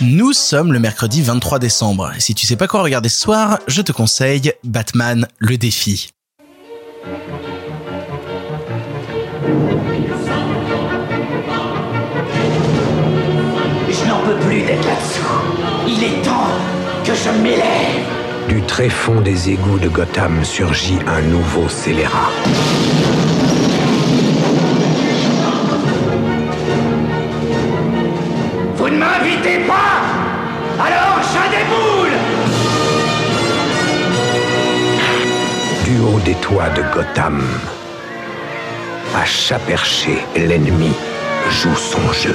Nous sommes le mercredi 23 décembre. Si tu sais pas quoi regarder ce soir, je te conseille Batman le défi. Je n'en peux plus d'être là-dessous. Il est temps que je m'élève. Du tréfonds des égouts de Gotham surgit un nouveau scélérat. Des toits de Gotham, à chat perché, l'ennemi joue son jeu.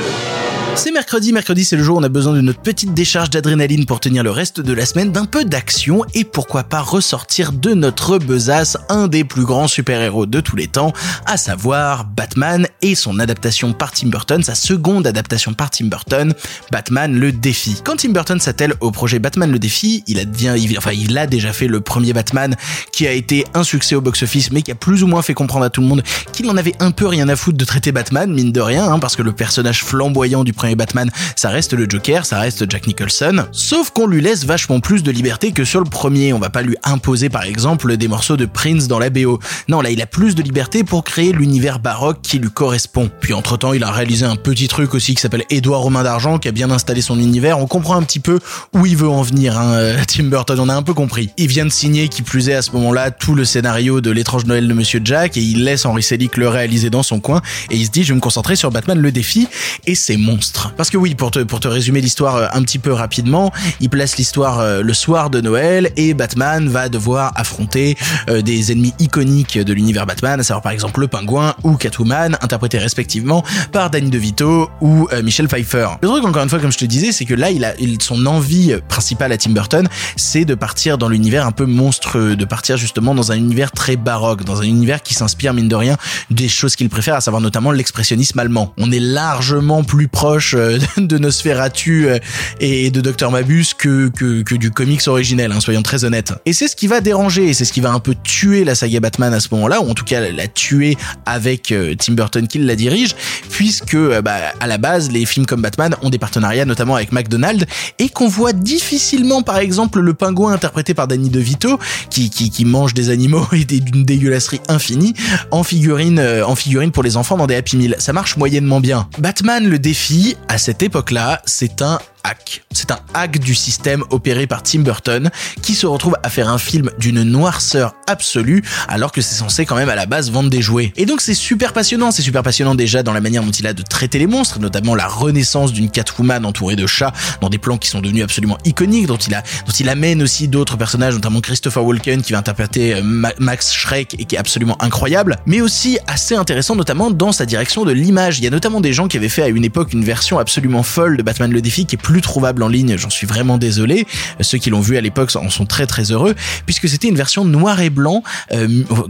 C'est mercredi, mercredi c'est le jour où on a besoin de notre petite décharge d'adrénaline pour tenir le reste de la semaine, d'un peu d'action et pourquoi pas ressortir de notre besace un des plus grands super-héros de tous les temps, à savoir Batman et son adaptation par Tim Burton, sa seconde adaptation par Tim Burton, Batman le défi. Quand Tim Burton s'attelle au projet Batman le défi, il a, a déjà fait le premier Batman qui a été un succès au box-office mais qui a plus ou moins fait comprendre à tout le monde qu'il en avait un peu rien à foutre de traiter Batman, mine de rien, hein, parce que le personnage flamboyant du premier Batman, ça reste le Joker, ça reste Jack Nicholson. Sauf qu'on lui laisse vachement plus de liberté que sur le premier. On va pas lui imposer par exemple des morceaux de Prince dans la BO. Non, là il a plus de liberté pour créer l'univers baroque qui lui correspond. Puis entre temps, il a réalisé un petit truc aussi qui s'appelle Édouard Romain d'Argent, qui a bien installé son univers. On comprend un petit peu où il veut en venir, hein, euh, Tim Burton. On a un peu compris. Il vient de signer, qui plus est à ce moment-là, tout le scénario de l'étrange Noël de Monsieur Jack et il laisse Henry Selick le réaliser dans son coin et il se dit je vais me concentrer sur Batman le défi et ses monstres. Parce que oui, pour te, pour te résumer l'histoire euh, un petit peu rapidement, il place l'histoire euh, le soir de Noël et Batman va devoir affronter euh, des ennemis iconiques de l'univers Batman, à savoir par exemple le pingouin ou Catwoman, interprétés respectivement par Danny DeVito ou Michel Pfeiffer. Le truc, encore une fois, comme je te disais, c'est que là, il a son envie principale à Tim Burton, c'est de partir dans l'univers un peu monstrueux, de partir justement dans un univers très baroque, dans un univers qui s'inspire mine de rien des choses qu'il préfère, à savoir notamment l'expressionnisme allemand. On est largement plus proche euh, de Nosferatu euh, et de Dr Mabus que, que, du comics originel, hein, soyons très honnêtes. Et c'est ce qui va déranger, c'est ce qui va un peu tuer la saga Batman à ce moment-là, ou en tout cas la tuer avec euh, Tim Burton qui la dirige, puisque bah, à la base les films comme Batman ont des partenariats notamment avec McDonald's et qu'on voit difficilement par exemple le pingouin interprété par Danny DeVito qui, qui, mange des animaux et d'une dégueulasserie infinie en figurine en figurine pour les enfants dans des Happy Meal. Ça marche moyennement bien. Batman le défi à cette époque-là, c'est un C'est un hack du système opéré par Tim Burton qui se retrouve à faire un film d'une noirceur absolue alors que c'est censé quand même à la base vendre des jouets. Et donc c'est super passionnant, c'est super passionnant déjà dans la manière dont il a de traiter les monstres, notamment la renaissance d'une Catwoman entourée de chats dans des plans qui sont devenus absolument iconiques, dont il a, dont il amène aussi d'autres personnages, notamment Christopher Walken qui va interpréter euh, Max Schreck et qui est absolument incroyable, mais aussi assez intéressant notamment dans sa direction de l'image. Il y a notamment des gens qui avaient fait à une époque une version absolument folle de Batman le défi qui est plus trouvable en ligne, j'en suis vraiment désolé. Ceux qui l'ont vu à l'époque en sont très très heureux, puisque c'était une version noir et blanc, euh,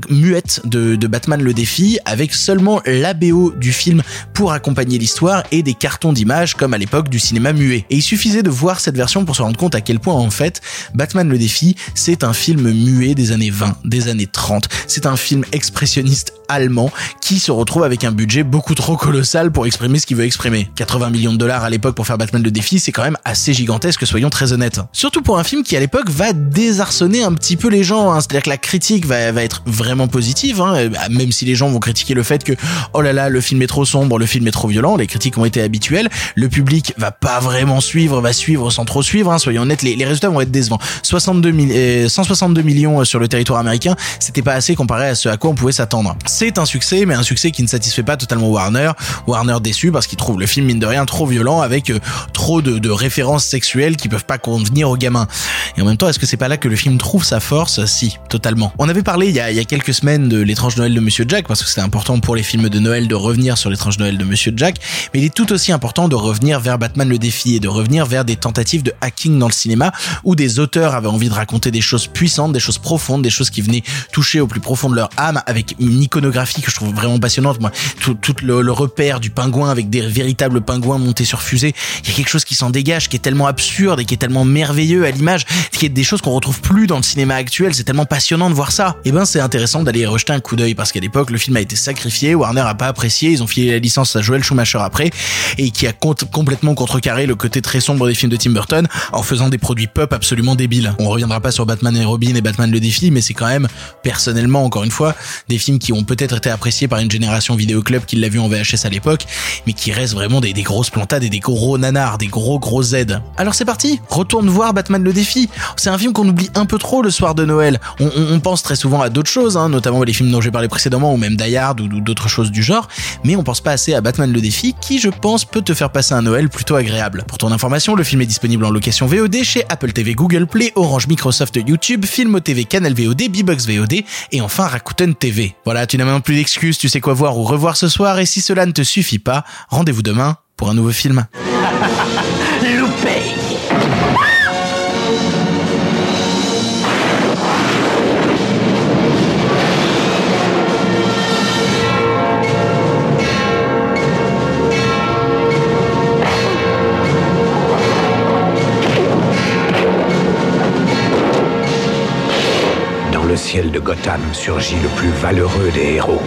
muette de, Batman le défi, avec seulement la BO du film pour accompagner l'histoire et des cartons d'images comme à l'époque du cinéma muet. Et il suffisait de voir cette version pour se rendre compte à quel point en fait Batman le défi c'est un film muet des années 20, des années 30. C'est un film expressionniste allemand qui se retrouve avec un budget beaucoup trop colossal pour exprimer ce qu'il veut exprimer. 80 millions de dollars à l'époque pour faire Batman le défi, c'est quand même assez gigantesque, soyons très honnêtes. Surtout pour un film qui à l'époque va désarçonner un petit peu les gens, hein. c'est-à-dire que la critique va, va être vraiment positive, hein. bah, même si les gens vont critiquer le fait que oh là là le film est trop sombre, le film est trop violent, les critiques ont été habituelles, le public va pas vraiment suivre, va suivre sans trop suivre, hein. soyons honnêtes, les, résultats vont être décevants. 62 162 millions sur le territoire américain, c'était pas assez comparé à ce à quoi on pouvait s'attendre c'est un succès, mais un succès qui ne satisfait pas totalement Warner. Warner déçu parce qu'il trouve le film mine de rien trop violent avec euh, trop de, de, références sexuelles qui peuvent pas convenir aux gamins. Et en même temps, est-ce que c'est pas là que le film trouve sa force? Si, totalement. On avait parlé il y a, quelques semaines de l'étrange Noël de Monsieur Jack parce que c'est important pour les films de Noël de revenir sur l'étrange Noël de Monsieur Jack, mais il est tout aussi important de revenir vers Batman le défi et de revenir vers des tentatives de hacking dans le cinéma où des auteurs avaient envie de raconter des choses puissantes, des choses profondes, des choses qui venaient toucher au plus profond de leur âme avec une iconographie que je trouve vraiment passionnante. Moi, tout, tout le, repère du pingouin avec des véritables pingouins montés sur fusée, il y a quelque chose qui s'en dégage, qui est tellement absurde et qui est tellement merveilleux à l'image, qui est des choses qu'on retrouve plus dans le cinéma actuel. C'est tellement passionnant de voir ça. Et eh ben, c'est intéressant d'aller rejeter un coup d'œil parce qu'à l'époque, le film a été sacrifié, Warner a pas apprécié, ils ont filé la licence à Joel Schumacher après et qui a complètement contrecarré le côté très sombre des films de Tim Burton en faisant des produits pop absolument débiles. On reviendra pas sur Batman et Robin et Batman le défi, mais c'est quand même personnellement encore une fois des films qui ont peut-être été appréciés par une génération vidéo club qui l'a vu en VHS à l'époque, mais qui restent vraiment des, grosses plantades et des gros nanars, des gros gros Z. Alors c'est parti, retourne voir Batman le défi. C'est un film qu'on oublie un peu trop le soir de Noël. On, pense très souvent à d'autres choses, hein, notamment les films dont j'ai parlé précédemment ou même Die ou, d'autres choses du genre, mais on pense pas assez à Batman le défi qui je pense peut te faire passer un Noël plutôt agréable. Pour ton information, le film est disponible en location VOD chez Apple TV, Google Play, Orange, Microsoft, YouTube, Filmo TV, Canal VOD, Bbox VOD et enfin Rakuten TV. Voilà, tu n'as même plus d'excuses, tu sais quoi voir ou revoir ce soir et si cela ne te suffit pas, rendez-vous demain pour un nouveau film. Le ciel de Gotham surgit le plus valeureux des héros.